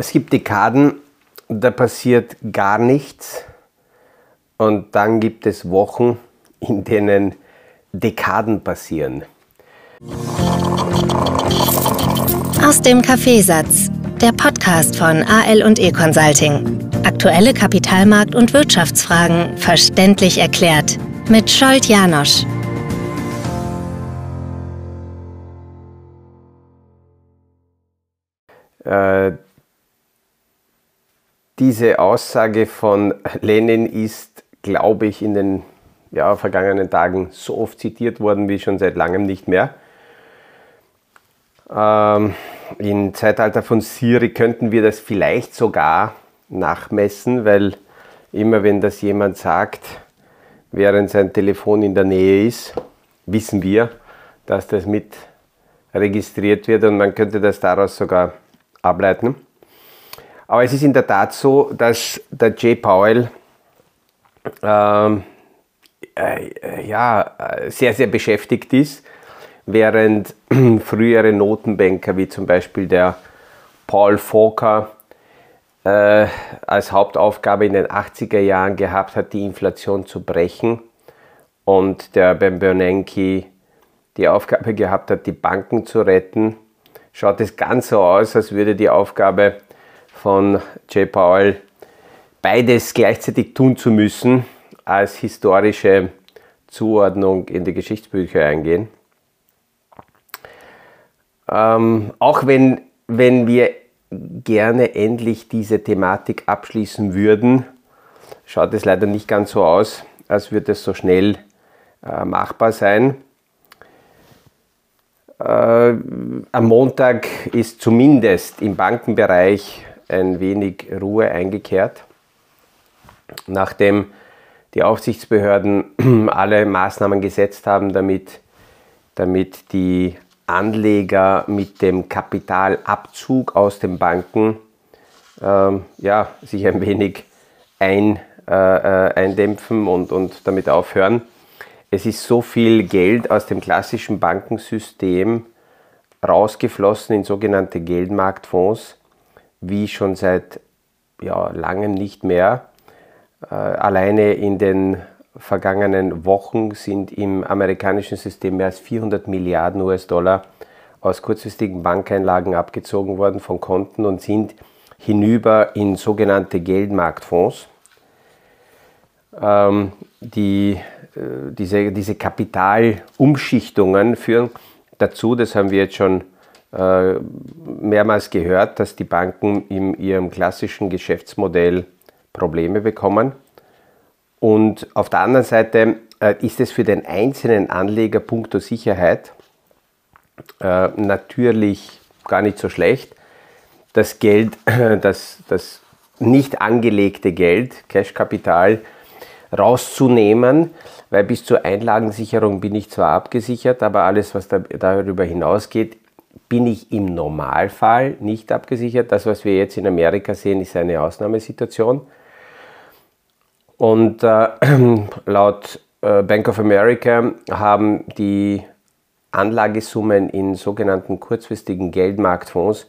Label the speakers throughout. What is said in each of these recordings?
Speaker 1: Es gibt Dekaden, da passiert gar nichts und dann gibt es Wochen, in denen Dekaden passieren.
Speaker 2: Aus dem Kaffeesatz, der Podcast von AL und E Consulting. Aktuelle Kapitalmarkt- und Wirtschaftsfragen verständlich erklärt mit Scholt Janosch.
Speaker 1: Äh, diese Aussage von Lenin ist, glaube ich, in den ja, vergangenen Tagen so oft zitiert worden wie schon seit langem nicht mehr. Ähm, Im Zeitalter von Siri könnten wir das vielleicht sogar nachmessen, weil immer wenn das jemand sagt, während sein Telefon in der Nähe ist, wissen wir, dass das mit registriert wird und man könnte das daraus sogar ableiten. Aber es ist in der Tat so, dass der Jay Powell ähm, äh, ja, sehr, sehr beschäftigt ist, während frühere Notenbanker wie zum Beispiel der Paul Volcker äh, als Hauptaufgabe in den 80er Jahren gehabt hat, die Inflation zu brechen und der Ben Bernanke die Aufgabe gehabt hat, die Banken zu retten, schaut es ganz so aus, als würde die Aufgabe von Jay Powell, beides gleichzeitig tun zu müssen, als historische Zuordnung in die Geschichtsbücher eingehen. Ähm, auch wenn, wenn wir gerne endlich diese Thematik abschließen würden, schaut es leider nicht ganz so aus, als würde es so schnell äh, machbar sein. Äh, am Montag ist zumindest im Bankenbereich ein wenig Ruhe eingekehrt, nachdem die Aufsichtsbehörden alle Maßnahmen gesetzt haben, damit, damit die Anleger mit dem Kapitalabzug aus den Banken ähm, ja, sich ein wenig ein, äh, äh, eindämpfen und, und damit aufhören. Es ist so viel Geld aus dem klassischen Bankensystem rausgeflossen in sogenannte Geldmarktfonds, wie schon seit ja, langem nicht mehr. Äh, alleine in den vergangenen Wochen sind im amerikanischen System mehr als 400 Milliarden US-Dollar aus kurzfristigen Bankeinlagen abgezogen worden von Konten und sind hinüber in sogenannte Geldmarktfonds. Ähm, die, äh, diese, diese Kapitalumschichtungen führen dazu, das haben wir jetzt schon mehrmals gehört, dass die Banken in ihrem klassischen Geschäftsmodell Probleme bekommen. Und auf der anderen Seite äh, ist es für den einzelnen Anleger punkto Sicherheit äh, natürlich gar nicht so schlecht, das Geld, das, das nicht angelegte Geld, Cashkapital, rauszunehmen, weil bis zur Einlagensicherung bin ich zwar abgesichert, aber alles, was da, darüber hinausgeht, bin ich im Normalfall nicht abgesichert. Das, was wir jetzt in Amerika sehen, ist eine Ausnahmesituation. Und äh, laut äh, Bank of America haben die Anlagesummen in sogenannten kurzfristigen Geldmarktfonds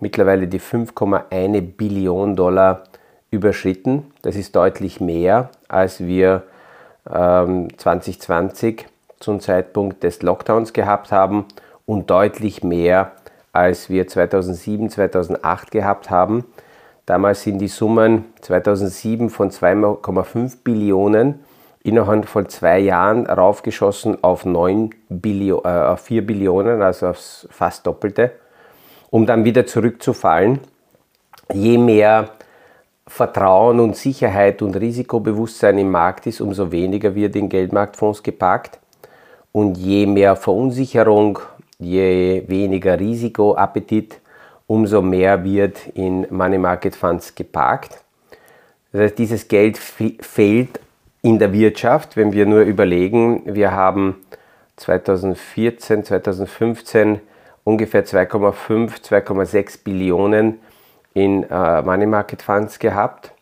Speaker 1: mittlerweile die 5,1 Billionen Dollar überschritten. Das ist deutlich mehr, als wir ähm, 2020 zum Zeitpunkt des Lockdowns gehabt haben und deutlich mehr, als wir 2007, 2008 gehabt haben. Damals sind die Summen 2007 von 2,5 Billionen innerhalb von zwei Jahren raufgeschossen auf, 9 Billio äh, auf 4 Billionen, also aufs fast Doppelte, um dann wieder zurückzufallen. Je mehr Vertrauen und Sicherheit und Risikobewusstsein im Markt ist, umso weniger wird in Geldmarktfonds geparkt. Und je mehr Verunsicherung, je weniger Risikoappetit, umso mehr wird in Money Market Funds geparkt. Das heißt, dieses Geld fehlt in der Wirtschaft, wenn wir nur überlegen, wir haben 2014, 2015 ungefähr 2,5, 2,6 Billionen in äh, Money Market Funds gehabt.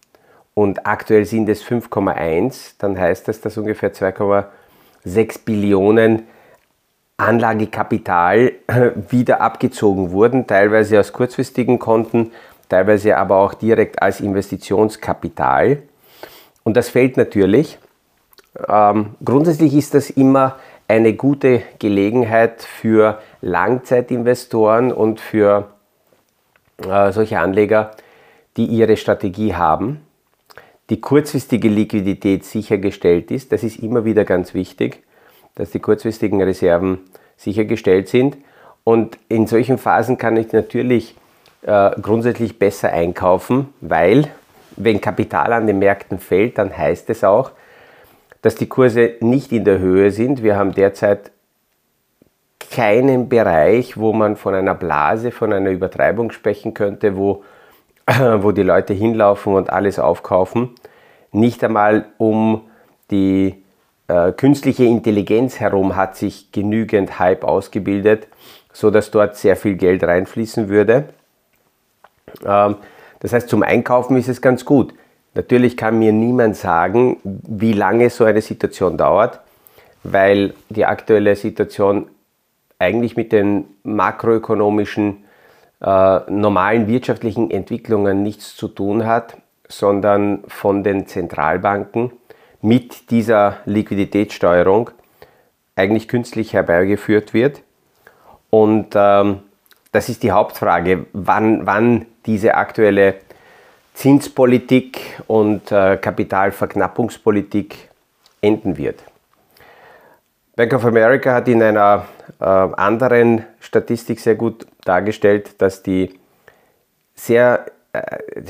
Speaker 1: Und aktuell sind es 5,1, dann heißt das, dass ungefähr 2,6 Billionen Anlagekapital äh, wieder abgezogen wurden, teilweise aus kurzfristigen Konten, teilweise aber auch direkt als Investitionskapital. Und das fällt natürlich. Ähm, grundsätzlich ist das immer eine gute Gelegenheit für Langzeitinvestoren und für äh, solche Anleger, die ihre Strategie haben, die kurzfristige Liquidität sichergestellt ist. Das ist immer wieder ganz wichtig, dass die kurzfristigen Reserven sichergestellt sind. Und in solchen Phasen kann ich natürlich äh, grundsätzlich besser einkaufen, weil wenn Kapital an den Märkten fällt, dann heißt es auch, dass die Kurse nicht in der Höhe sind. Wir haben derzeit keinen Bereich, wo man von einer Blase, von einer Übertreibung sprechen könnte, wo, wo die Leute hinlaufen und alles aufkaufen. Nicht einmal um die äh, künstliche Intelligenz herum hat sich genügend Hype ausgebildet, sodass dort sehr viel Geld reinfließen würde. Ähm, das heißt, zum Einkaufen ist es ganz gut. Natürlich kann mir niemand sagen, wie lange so eine Situation dauert, weil die aktuelle Situation eigentlich mit den makroökonomischen äh, normalen wirtschaftlichen Entwicklungen nichts zu tun hat, sondern von den Zentralbanken mit dieser Liquiditätssteuerung eigentlich künstlich herbeigeführt wird. Und ähm, das ist die Hauptfrage, wann, wann diese aktuelle Zinspolitik und äh, Kapitalverknappungspolitik enden wird. Bank of America hat in einer äh, anderen Statistik sehr gut dargestellt, dass die sehr äh,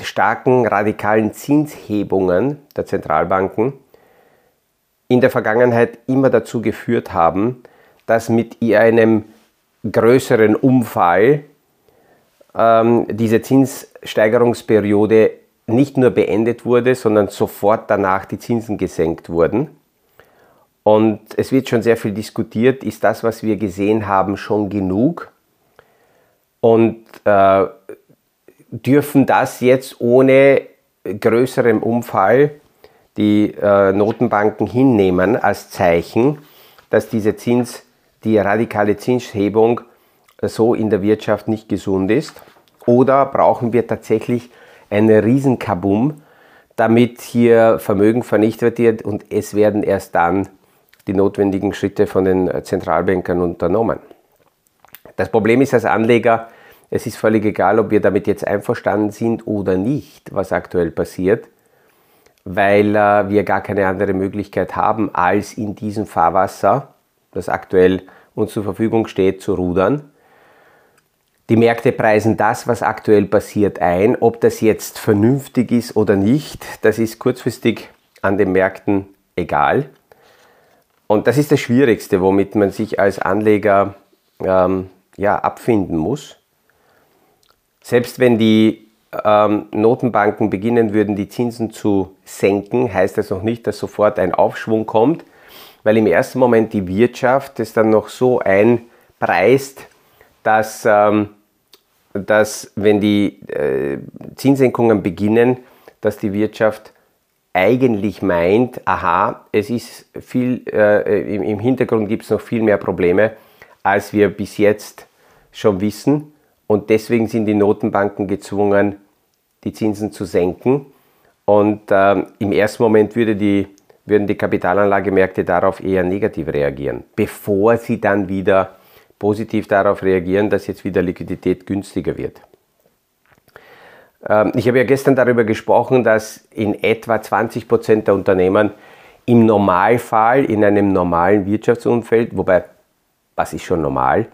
Speaker 1: starken radikalen Zinshebungen der Zentralbanken in der Vergangenheit immer dazu geführt haben, dass mit einem größeren Umfall ähm, diese Zinssteigerungsperiode nicht nur beendet wurde, sondern sofort danach die Zinsen gesenkt wurden. Und es wird schon sehr viel diskutiert, ist das, was wir gesehen haben, schon genug? Und äh, dürfen das jetzt ohne größerem Umfall die äh, Notenbanken hinnehmen als Zeichen, dass diese Zins, die radikale Zinshebung so in der Wirtschaft nicht gesund ist? Oder brauchen wir tatsächlich einen Riesenkabum, damit hier Vermögen vernichtet wird und es werden erst dann die notwendigen Schritte von den Zentralbankern unternommen. Das Problem ist als Anleger, es ist völlig egal, ob wir damit jetzt einverstanden sind oder nicht, was aktuell passiert, weil äh, wir gar keine andere Möglichkeit haben, als in diesem Fahrwasser, das aktuell uns zur Verfügung steht, zu rudern. Die Märkte preisen das, was aktuell passiert, ein. Ob das jetzt vernünftig ist oder nicht, das ist kurzfristig an den Märkten egal. Und das ist das Schwierigste, womit man sich als Anleger ähm, ja, abfinden muss. Selbst wenn die ähm, Notenbanken beginnen würden, die Zinsen zu senken, heißt das noch nicht, dass sofort ein Aufschwung kommt, weil im ersten Moment die Wirtschaft es dann noch so einpreist, dass, ähm, dass wenn die äh, Zinssenkungen beginnen, dass die Wirtschaft eigentlich meint, aha, es ist viel, äh, im, im Hintergrund gibt es noch viel mehr Probleme, als wir bis jetzt schon wissen. Und deswegen sind die Notenbanken gezwungen, die Zinsen zu senken. Und äh, im ersten Moment würde die, würden die Kapitalanlagemärkte darauf eher negativ reagieren, bevor sie dann wieder positiv darauf reagieren, dass jetzt wieder Liquidität günstiger wird. Ähm, ich habe ja gestern darüber gesprochen, dass in etwa 20 Prozent der Unternehmen im Normalfall, in einem normalen Wirtschaftsumfeld, wobei, was ist schon normal,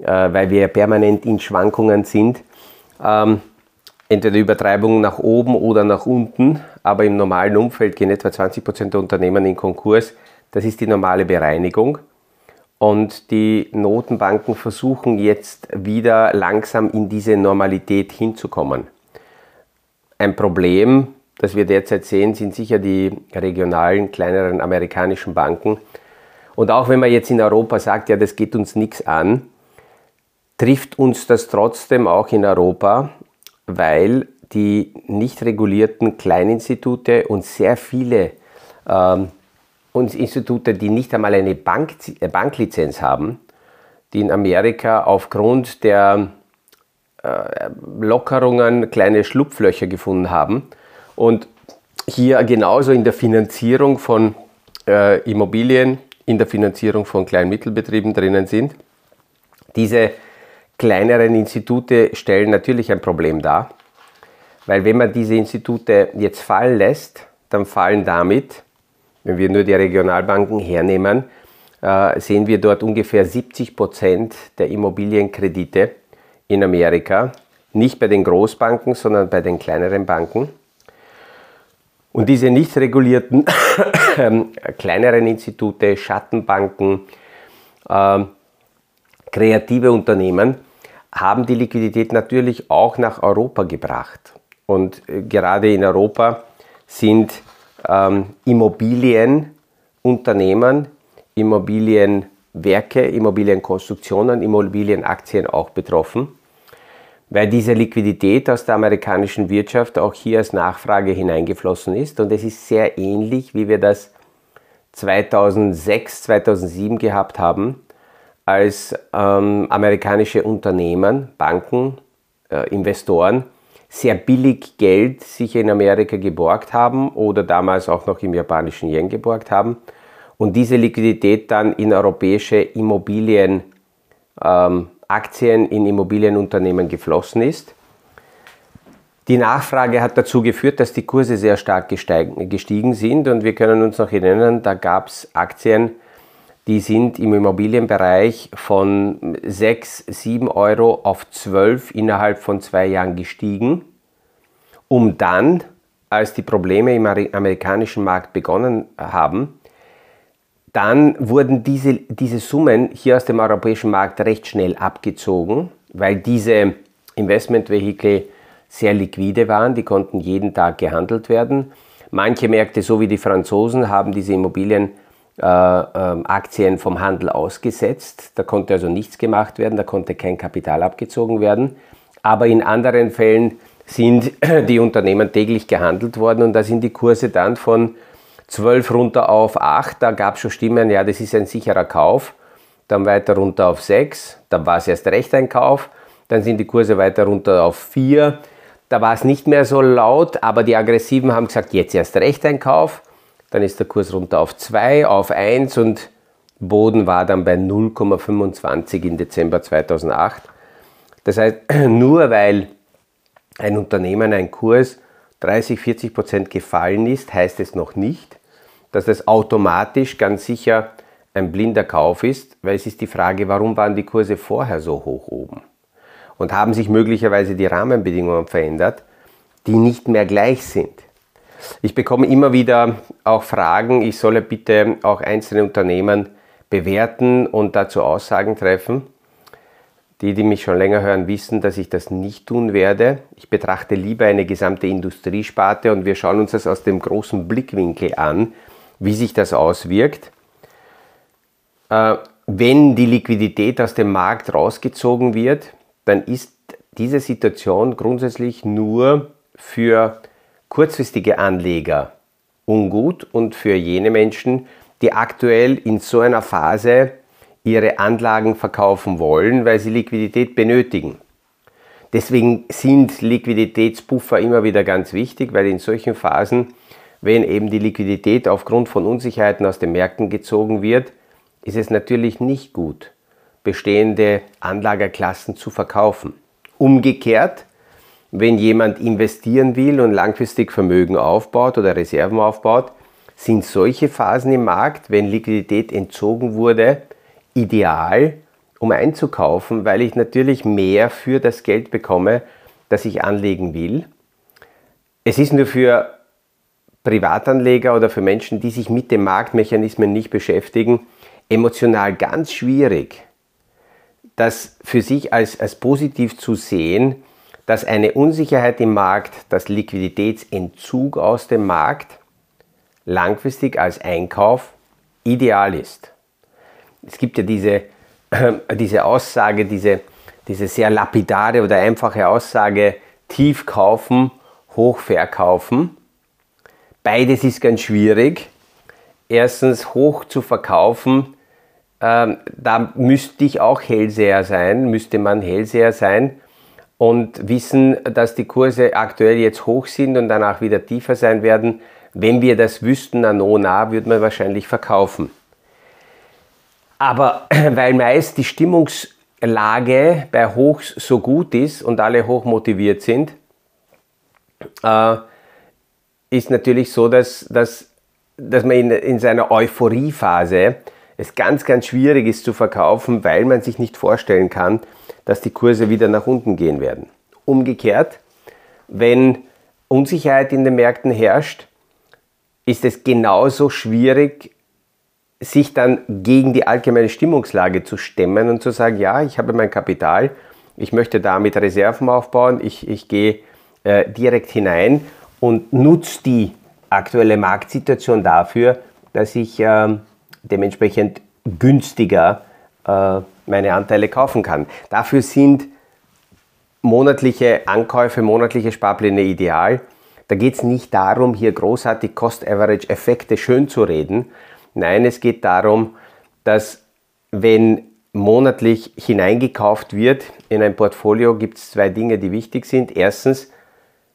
Speaker 1: äh, weil wir permanent in Schwankungen sind, ähm, entweder Übertreibungen nach oben oder nach unten, aber im normalen Umfeld gehen etwa 20 Prozent der Unternehmen in Konkurs. Das ist die normale Bereinigung. Und die Notenbanken versuchen jetzt wieder langsam in diese Normalität hinzukommen. Ein Problem, das wir derzeit sehen, sind sicher die regionalen, kleineren amerikanischen Banken. Und auch wenn man jetzt in Europa sagt, ja, das geht uns nichts an, trifft uns das trotzdem auch in Europa, weil die nicht regulierten Kleininstitute und sehr viele ähm, und Institute, die nicht einmal eine Bank, äh, Banklizenz haben, die in Amerika aufgrund der äh, Lockerungen kleine Schlupflöcher gefunden haben und hier genauso in der Finanzierung von äh, Immobilien, in der Finanzierung von Klein- und Mittelbetrieben drinnen sind. Diese kleineren Institute stellen natürlich ein Problem dar, weil wenn man diese Institute jetzt fallen lässt, dann fallen damit, wenn wir nur die Regionalbanken hernehmen, äh, sehen wir dort ungefähr 70 Prozent der Immobilienkredite in Amerika, nicht bei den Großbanken, sondern bei den kleineren Banken. Und diese nicht regulierten kleineren Institute, Schattenbanken, äh, kreative Unternehmen haben die Liquidität natürlich auch nach Europa gebracht. Und äh, gerade in Europa sind ähm, Immobilienunternehmen, Immobilienwerke, Immobilienkonstruktionen, Immobilienaktien auch betroffen weil diese Liquidität aus der amerikanischen Wirtschaft auch hier als Nachfrage hineingeflossen ist. Und es ist sehr ähnlich, wie wir das 2006, 2007 gehabt haben, als ähm, amerikanische Unternehmen, Banken, äh, Investoren sehr billig Geld sich in Amerika geborgt haben oder damals auch noch im japanischen Yen geborgt haben und diese Liquidität dann in europäische Immobilien ähm, Aktien in Immobilienunternehmen geflossen ist. Die Nachfrage hat dazu geführt, dass die Kurse sehr stark gestiegen sind und wir können uns noch erinnern, da gab es Aktien, die sind im Immobilienbereich von 6, 7 Euro auf 12 innerhalb von zwei Jahren gestiegen, um dann, als die Probleme im amerikanischen Markt begonnen haben, dann wurden diese, diese Summen hier aus dem europäischen Markt recht schnell abgezogen, weil diese Investmentvehikel sehr liquide waren, die konnten jeden Tag gehandelt werden. Manche Märkte, so wie die Franzosen, haben diese Immobilienaktien äh, äh, vom Handel ausgesetzt. Da konnte also nichts gemacht werden, da konnte kein Kapital abgezogen werden. Aber in anderen Fällen sind die Unternehmen täglich gehandelt worden und da sind die Kurse dann von 12 runter auf 8, da gab es schon Stimmen, ja, das ist ein sicherer Kauf. Dann weiter runter auf 6, dann war es erst recht ein Kauf. Dann sind die Kurse weiter runter auf 4. Da war es nicht mehr so laut, aber die Aggressiven haben gesagt, jetzt erst recht ein Kauf. Dann ist der Kurs runter auf 2, auf 1 und Boden war dann bei 0,25 im Dezember 2008. Das heißt, nur weil ein Unternehmen, ein Kurs 30, 40 Prozent gefallen ist, heißt es noch nicht, dass das automatisch ganz sicher ein blinder Kauf ist, weil es ist die Frage, warum waren die Kurse vorher so hoch oben? Und haben sich möglicherweise die Rahmenbedingungen verändert, die nicht mehr gleich sind? Ich bekomme immer wieder auch Fragen, ich solle bitte auch einzelne Unternehmen bewerten und dazu Aussagen treffen. Die, die mich schon länger hören, wissen, dass ich das nicht tun werde. Ich betrachte lieber eine gesamte Industriesparte und wir schauen uns das aus dem großen Blickwinkel an, wie sich das auswirkt. Äh, wenn die Liquidität aus dem Markt rausgezogen wird, dann ist diese Situation grundsätzlich nur für kurzfristige Anleger ungut und für jene Menschen, die aktuell in so einer Phase ihre Anlagen verkaufen wollen, weil sie Liquidität benötigen. Deswegen sind Liquiditätspuffer immer wieder ganz wichtig, weil in solchen Phasen, wenn eben die Liquidität aufgrund von Unsicherheiten aus den Märkten gezogen wird, ist es natürlich nicht gut, bestehende Anlagerklassen zu verkaufen. Umgekehrt, wenn jemand investieren will und langfristig Vermögen aufbaut oder Reserven aufbaut, sind solche Phasen im Markt, wenn Liquidität entzogen wurde, ideal, um einzukaufen, weil ich natürlich mehr für das Geld bekomme, das ich anlegen will. Es ist nur für Privatanleger oder für Menschen, die sich mit den Marktmechanismen nicht beschäftigen, emotional ganz schwierig, das für sich als, als positiv zu sehen, dass eine Unsicherheit im Markt, dass Liquiditätsentzug aus dem Markt langfristig als Einkauf ideal ist es gibt ja diese, äh, diese Aussage, diese, diese sehr lapidare oder einfache Aussage, tief kaufen, hoch verkaufen. Beides ist ganz schwierig. Erstens hoch zu verkaufen, ähm, da müsste ich auch Hellseher sein, müsste man Hellseher sein. Und wissen, dass die Kurse aktuell jetzt hoch sind und danach wieder tiefer sein werden. Wenn wir das wüssten, na no, na, würde man wahrscheinlich verkaufen. Aber weil meist die Stimmungslage bei Hochs so gut ist und alle hoch motiviert sind, äh, ist natürlich so, dass, dass, dass man in, in seiner Euphoriephase es ganz, ganz schwierig ist zu verkaufen, weil man sich nicht vorstellen kann, dass die Kurse wieder nach unten gehen werden. Umgekehrt, wenn Unsicherheit in den Märkten herrscht, ist es genauso schwierig, sich dann gegen die allgemeine Stimmungslage zu stemmen und zu sagen, ja, ich habe mein Kapital, ich möchte damit Reserven aufbauen, ich, ich gehe äh, direkt hinein und nutze die aktuelle Marktsituation dafür, dass ich äh, dementsprechend günstiger äh, meine Anteile kaufen kann. Dafür sind monatliche Ankäufe, monatliche Sparpläne ideal. Da geht es nicht darum, hier großartig Cost-Average-Effekte schön zu reden. Nein, es geht darum, dass wenn monatlich hineingekauft wird in ein Portfolio, gibt es zwei Dinge, die wichtig sind. Erstens,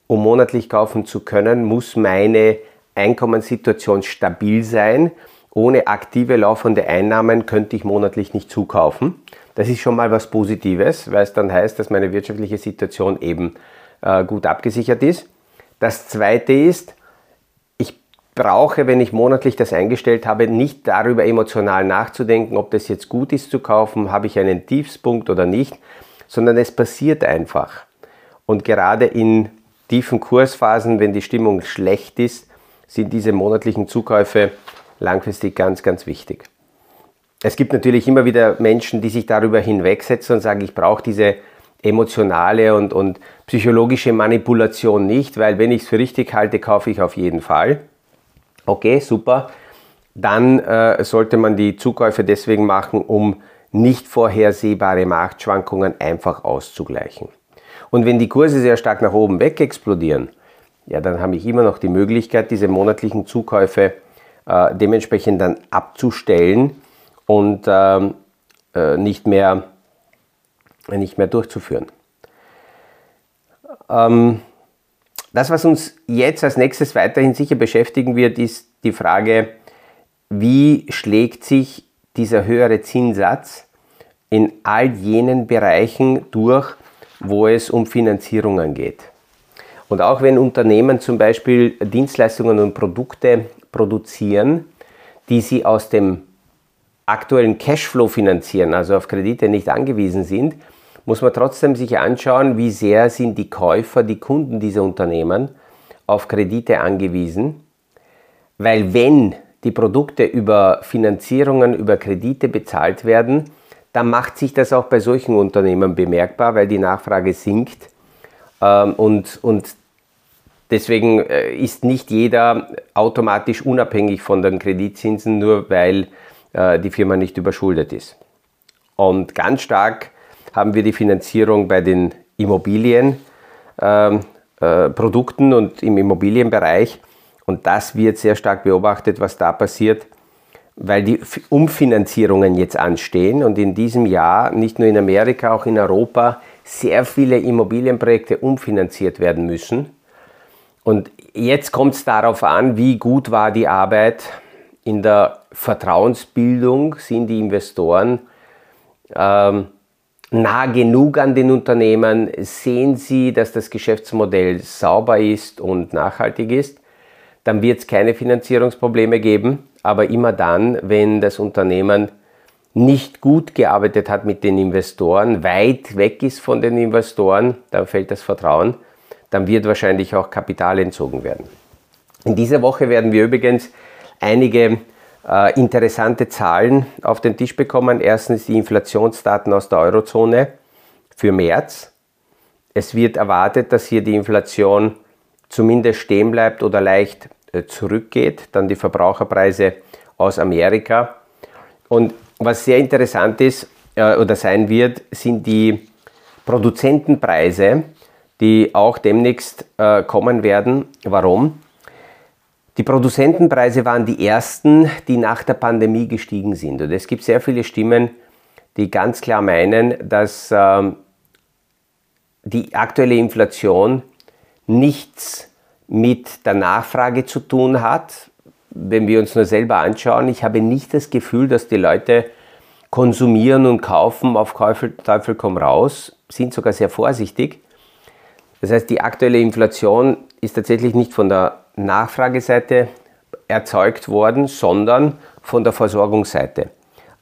Speaker 1: um monatlich kaufen zu können, muss meine Einkommenssituation stabil sein. Ohne aktive laufende Einnahmen könnte ich monatlich nicht zukaufen. Das ist schon mal was Positives, weil es dann heißt, dass meine wirtschaftliche Situation eben äh, gut abgesichert ist. Das zweite ist, ich brauche, wenn ich monatlich das eingestellt habe, nicht darüber emotional nachzudenken, ob das jetzt gut ist zu kaufen, habe ich einen Tiefspunkt oder nicht, sondern es passiert einfach. Und gerade in tiefen Kursphasen, wenn die Stimmung schlecht ist, sind diese monatlichen Zukäufe langfristig ganz, ganz wichtig. Es gibt natürlich immer wieder Menschen, die sich darüber hinwegsetzen und sagen, ich brauche diese emotionale und, und psychologische Manipulation nicht, weil wenn ich es für richtig halte, kaufe ich auf jeden Fall. Okay, super. Dann äh, sollte man die Zukäufe deswegen machen, um nicht vorhersehbare Marktschwankungen einfach auszugleichen. Und wenn die Kurse sehr stark nach oben weg explodieren, ja, dann habe ich immer noch die Möglichkeit, diese monatlichen Zukäufe äh, dementsprechend dann abzustellen und ähm, äh, nicht, mehr, nicht mehr durchzuführen. Ähm, das, was uns jetzt als nächstes weiterhin sicher beschäftigen wird, ist die Frage, wie schlägt sich dieser höhere Zinssatz in all jenen Bereichen durch, wo es um Finanzierungen geht. Und auch wenn Unternehmen zum Beispiel Dienstleistungen und Produkte produzieren, die sie aus dem aktuellen Cashflow finanzieren, also auf Kredite nicht angewiesen sind, muss man trotzdem sich anschauen, wie sehr sind die Käufer, die Kunden dieser Unternehmen auf Kredite angewiesen. Weil wenn die Produkte über Finanzierungen, über Kredite bezahlt werden, dann macht sich das auch bei solchen Unternehmen bemerkbar, weil die Nachfrage sinkt ähm, und, und deswegen äh, ist nicht jeder automatisch unabhängig von den Kreditzinsen, nur weil äh, die Firma nicht überschuldet ist. Und ganz stark haben wir die Finanzierung bei den Immobilienprodukten ähm, äh, und im Immobilienbereich. Und das wird sehr stark beobachtet, was da passiert, weil die Umfinanzierungen jetzt anstehen und in diesem Jahr nicht nur in Amerika, auch in Europa sehr viele Immobilienprojekte umfinanziert werden müssen. Und jetzt kommt es darauf an, wie gut war die Arbeit in der Vertrauensbildung? Sind die Investoren ähm, nah genug an den Unternehmen, sehen sie, dass das Geschäftsmodell sauber ist und nachhaltig ist, dann wird es keine Finanzierungsprobleme geben, aber immer dann, wenn das Unternehmen nicht gut gearbeitet hat mit den Investoren, weit weg ist von den Investoren, dann fällt das Vertrauen, dann wird wahrscheinlich auch Kapital entzogen werden. In dieser Woche werden wir übrigens einige äh, interessante Zahlen auf den Tisch bekommen. Erstens die Inflationsdaten aus der Eurozone für März. Es wird erwartet, dass hier die Inflation zumindest stehen bleibt oder leicht äh, zurückgeht. Dann die Verbraucherpreise aus Amerika. Und was sehr interessant ist äh, oder sein wird, sind die Produzentenpreise, die auch demnächst äh, kommen werden. Warum? Die Produzentenpreise waren die ersten, die nach der Pandemie gestiegen sind. Und es gibt sehr viele Stimmen, die ganz klar meinen, dass ähm, die aktuelle Inflation nichts mit der Nachfrage zu tun hat. Wenn wir uns nur selber anschauen, ich habe nicht das Gefühl, dass die Leute konsumieren und kaufen auf Teufel, Teufel komm raus, sind sogar sehr vorsichtig. Das heißt, die aktuelle Inflation ist tatsächlich nicht von der Nachfrageseite erzeugt worden, sondern von der Versorgungsseite.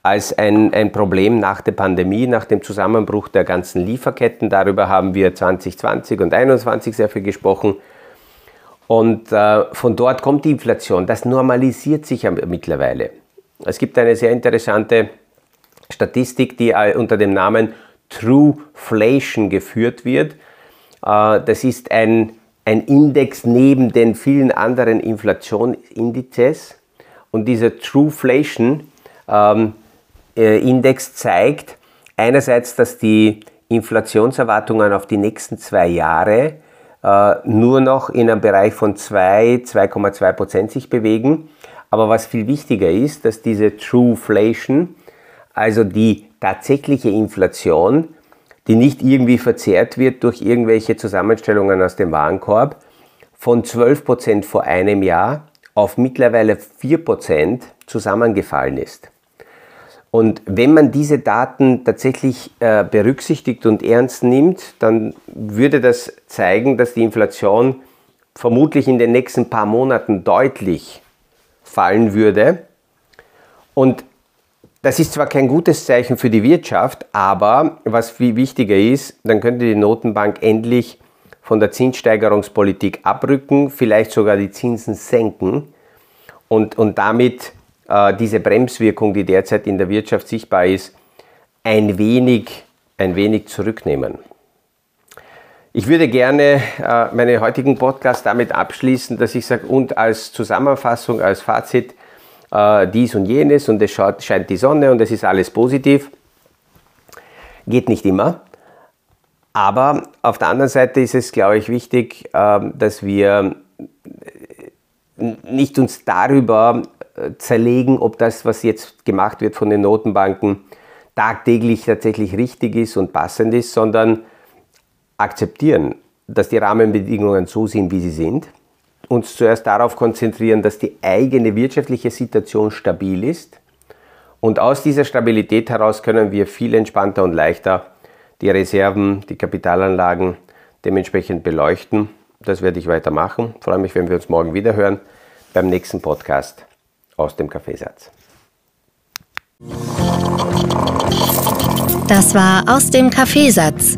Speaker 1: Als ein, ein Problem nach der Pandemie, nach dem Zusammenbruch der ganzen Lieferketten. Darüber haben wir 2020 und 2021 sehr viel gesprochen. Und äh, von dort kommt die Inflation. Das normalisiert sich ja mittlerweile. Es gibt eine sehr interessante Statistik, die äh, unter dem Namen Trueflation geführt wird. Äh, das ist ein, ein Index neben den vielen anderen Inflationsindizes. Und dieser Trueflation ähm, äh, Index zeigt einerseits, dass die Inflationserwartungen auf die nächsten zwei Jahre äh, nur noch in einem Bereich von 2, 2,2 Prozent sich bewegen. Aber was viel wichtiger ist, dass diese Trueflation, also die tatsächliche Inflation, die nicht irgendwie verzerrt wird durch irgendwelche Zusammenstellungen aus dem Warenkorb, von 12% vor einem Jahr auf mittlerweile 4% zusammengefallen ist. Und wenn man diese Daten tatsächlich äh, berücksichtigt und ernst nimmt, dann würde das zeigen, dass die Inflation vermutlich in den nächsten paar Monaten deutlich fallen würde. Und das ist zwar kein gutes Zeichen für die Wirtschaft, aber was viel wichtiger ist, dann könnte die Notenbank endlich von der Zinssteigerungspolitik abrücken, vielleicht sogar die Zinsen senken und, und damit äh, diese Bremswirkung, die derzeit in der Wirtschaft sichtbar ist, ein wenig, ein wenig zurücknehmen. Ich würde gerne äh, meinen heutigen Podcast damit abschließen, dass ich sage, und als Zusammenfassung, als Fazit, äh, dies und jenes und es schaut, scheint die Sonne und es ist alles positiv. Geht nicht immer. Aber auf der anderen Seite ist es, glaube ich, wichtig, äh, dass wir nicht uns darüber äh, zerlegen, ob das, was jetzt gemacht wird von den Notenbanken, tagtäglich tatsächlich richtig ist und passend ist, sondern akzeptieren, dass die Rahmenbedingungen so sind, wie sie sind uns zuerst darauf konzentrieren, dass die eigene wirtschaftliche Situation stabil ist. Und aus dieser Stabilität heraus können wir viel entspannter und leichter die Reserven, die Kapitalanlagen dementsprechend beleuchten. Das werde ich weitermachen. Ich freue mich, wenn wir uns morgen wieder hören beim nächsten Podcast aus dem Kaffeesatz.
Speaker 2: Das war aus dem Kaffeesatz